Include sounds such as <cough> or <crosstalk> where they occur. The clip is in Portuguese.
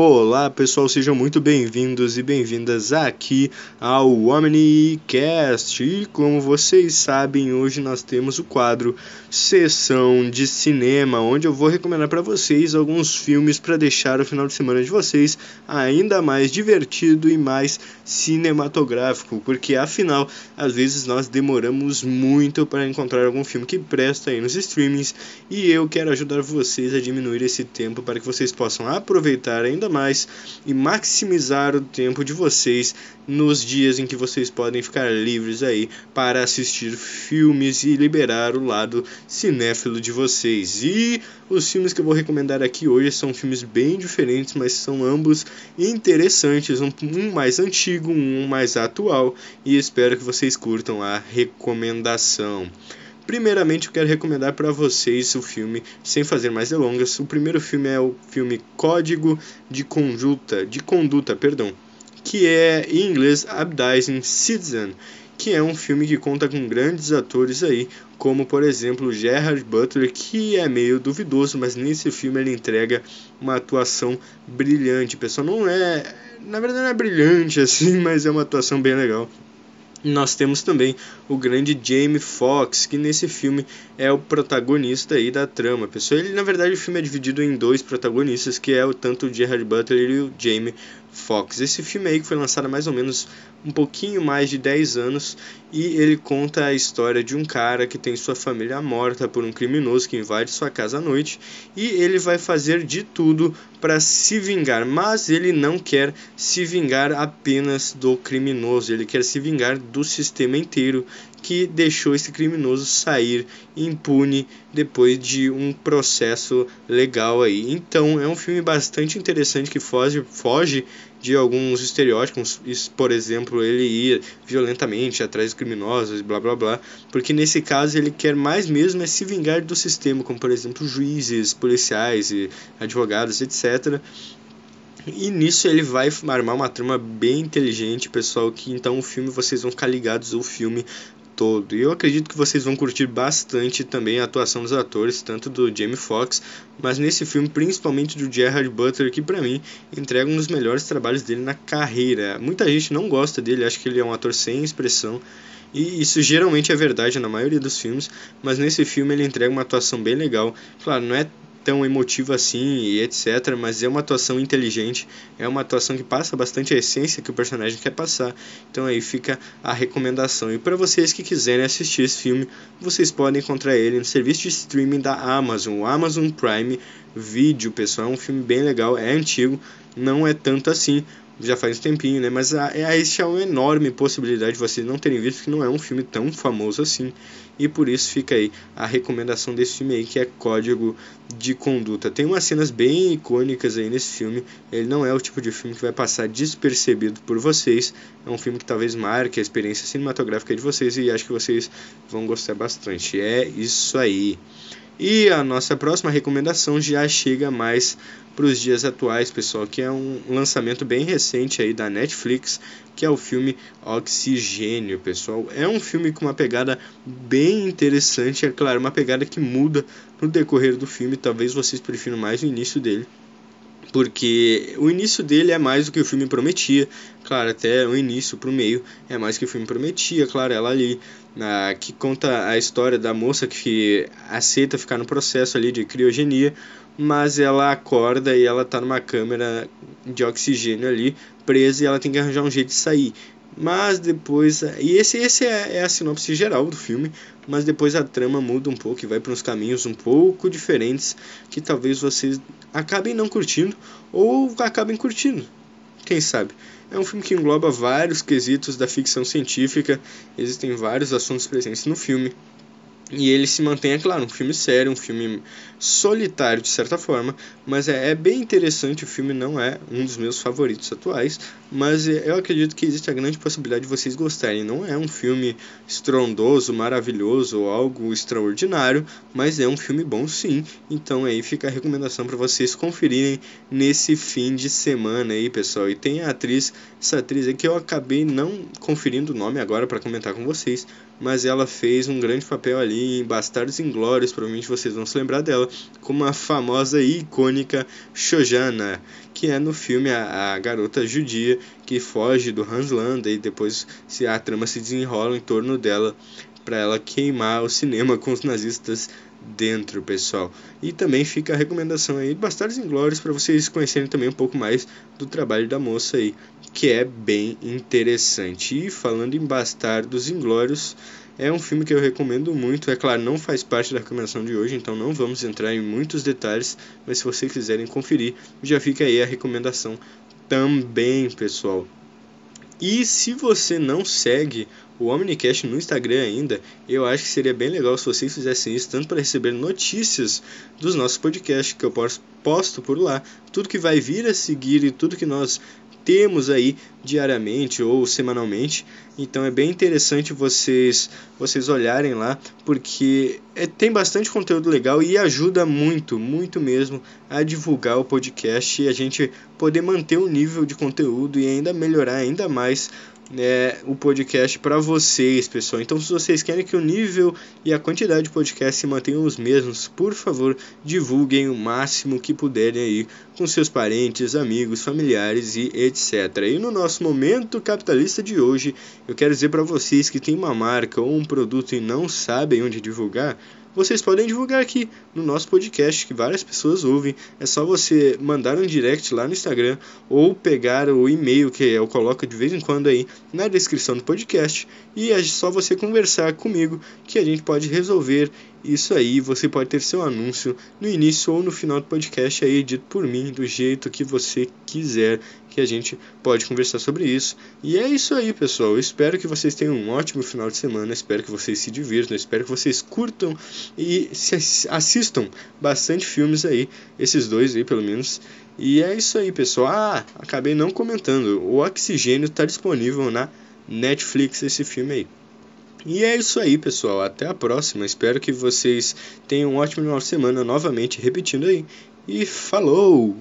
Olá pessoal, sejam muito bem-vindos e bem-vindas aqui ao OmniCast. E como vocês sabem, hoje nós temos o quadro Sessão de Cinema, onde eu vou recomendar para vocês alguns filmes para deixar o final de semana de vocês ainda mais divertido e mais cinematográfico, porque afinal, às vezes nós demoramos muito para encontrar algum filme que presta aí nos streamings e eu quero ajudar vocês a diminuir esse tempo para que vocês possam aproveitar ainda ainda mais e maximizar o tempo de vocês nos dias em que vocês podem ficar livres aí para assistir filmes e liberar o lado cinéfilo de vocês. E os filmes que eu vou recomendar aqui hoje são filmes bem diferentes, mas são ambos interessantes, um, um mais antigo, um mais atual, e espero que vocês curtam a recomendação. Primeiramente, eu quero recomendar para vocês o filme, sem fazer mais delongas. O primeiro filme é o filme Código de Conduta, de Conduta, perdão, que é em inglês Abdizing Citizen, que é um filme que conta com grandes atores aí, como por exemplo Gerard Butler, que é meio duvidoso, mas nesse filme ele entrega uma atuação brilhante. Pessoal, não é, na verdade não é brilhante <laughs> assim, mas é uma atuação bem legal nós temos também o grande Jamie Foxx, que nesse filme é o protagonista aí da trama. Pessoal, ele na verdade o filme é dividido em dois protagonistas, que é o tanto o Gerard Butler e o Jamie Foxx. Esse filme aí que foi lançado há mais ou menos um pouquinho mais de 10 anos e ele conta a história de um cara que tem sua família morta por um criminoso que invade sua casa à noite e ele vai fazer de tudo para se vingar, mas ele não quer se vingar apenas do criminoso, ele quer se vingar do sistema inteiro que deixou esse criminoso sair impune depois de um processo legal aí. Então é um filme bastante interessante que foge, foge de alguns estereótipos, por exemplo, ele ir violentamente atrás dos criminosos, blá blá blá, porque nesse caso ele quer mais mesmo é se vingar do sistema, como por exemplo juízes, policiais e advogados, etc. E nisso ele vai armar uma trama bem inteligente, pessoal, que então o filme vocês vão ficar ligados o filme todo. E eu acredito que vocês vão curtir bastante também a atuação dos atores, tanto do Jamie Foxx, mas nesse filme principalmente do Gerard Butler, que para mim entrega um dos melhores trabalhos dele na carreira. Muita gente não gosta dele, acha que ele é um ator sem expressão. E isso geralmente é verdade na maioria dos filmes, mas nesse filme ele entrega uma atuação bem legal. Claro, não é tão emotivo assim e etc, mas é uma atuação inteligente, é uma atuação que passa bastante a essência que o personagem quer passar. Então aí fica a recomendação. E para vocês que quiserem assistir esse filme, vocês podem encontrar ele no serviço de streaming da Amazon, o Amazon Prime Video, pessoal. É um filme bem legal, é antigo, não é tanto assim, já faz um tempinho, né? Mas a, a, existe uma enorme possibilidade de vocês não terem visto que não é um filme tão famoso assim. E por isso fica aí a recomendação desse filme aí, que é Código de Conduta. Tem umas cenas bem icônicas aí nesse filme. Ele não é o tipo de filme que vai passar despercebido por vocês. É um filme que talvez marque a experiência cinematográfica de vocês e acho que vocês vão gostar bastante. É isso aí. E a nossa próxima recomendação já chega mais para os dias atuais, pessoal, que é um lançamento bem recente aí da Netflix, que é o filme Oxigênio, pessoal. É um filme com uma pegada bem interessante, é claro, uma pegada que muda no decorrer do filme, talvez vocês prefiram mais o início dele porque o início dele é mais do que o filme prometia, claro, até o início para o meio é mais do que o filme prometia, claro, ela ali que conta a história da moça que aceita ficar no processo ali de criogenia, mas ela acorda e ela está numa câmera de oxigênio ali presa e ela tem que arranjar um jeito de sair. Mas depois. E esse, esse é, é a sinopse geral do filme. Mas depois a trama muda um pouco e vai para uns caminhos um pouco diferentes que talvez vocês acabem não curtindo ou acabem curtindo. Quem sabe? É um filme que engloba vários quesitos da ficção científica, existem vários assuntos presentes no filme. E ele se mantém, é claro, um filme sério, um filme solitário de certa forma, mas é, é, bem interessante. O filme não é um dos meus favoritos atuais, mas é, eu acredito que existe a grande possibilidade de vocês gostarem. Não é um filme estrondoso, maravilhoso ou algo extraordinário, mas é um filme bom sim. Então aí fica a recomendação para vocês conferirem nesse fim de semana aí, pessoal. E tem a atriz, essa atriz aqui eu acabei não conferindo o nome agora para comentar com vocês, mas ela fez um grande papel ali aí em Bastardos Inglórios, provavelmente vocês vão se lembrar dela, como a famosa e icônica Shojana, que é no filme a, a garota judia que foge do Hans Landa e depois se a trama se desenrola em torno dela para ela queimar o cinema com os nazistas dentro, pessoal. E também fica a recomendação aí de Bastardos Inglórios para vocês conhecerem também um pouco mais do trabalho da moça aí, que é bem interessante. E falando em Bastardos Inglórios, é um filme que eu recomendo muito. É claro, não faz parte da recomendação de hoje, então não vamos entrar em muitos detalhes, mas se vocês quiserem conferir, já fica aí a recomendação também, pessoal. E se você não segue o Omnicast no Instagram ainda, eu acho que seria bem legal se vocês fizessem isso, tanto para receber notícias dos nossos podcasts que eu posto por lá, tudo que vai vir a seguir e tudo que nós temos aí diariamente ou semanalmente. Então é bem interessante vocês vocês olharem lá, porque é, tem bastante conteúdo legal e ajuda muito, muito mesmo a divulgar o podcast e a gente poder manter o nível de conteúdo e ainda melhorar ainda mais é, o podcast para vocês, pessoal. Então, se vocês querem que o nível e a quantidade de podcast se mantenham os mesmos, por favor, divulguem o máximo que puderem aí com seus parentes, amigos, familiares e etc. E no nosso momento capitalista de hoje, eu quero dizer para vocês que tem uma marca ou um produto e não sabem onde divulgar, vocês podem divulgar aqui no nosso podcast, que várias pessoas ouvem. É só você mandar um direct lá no Instagram ou pegar o e-mail que eu coloco de vez em quando aí na descrição do podcast e é só você conversar comigo que a gente pode resolver isso aí. Você pode ter seu anúncio no início ou no final do podcast aí dito por mim do jeito que você quiser que a gente pode conversar sobre isso. E é isso aí, pessoal. Eu espero que vocês tenham um ótimo final de semana. Espero que vocês se divirtam. Espero que vocês curtam e assistam bastante filmes aí. Esses dois aí, pelo menos. E é isso aí, pessoal. Ah, acabei não comentando. O Oxigênio está disponível na Netflix, esse filme aí. E é isso aí, pessoal. Até a próxima. Espero que vocês tenham um ótimo final de semana novamente, repetindo aí. E falou!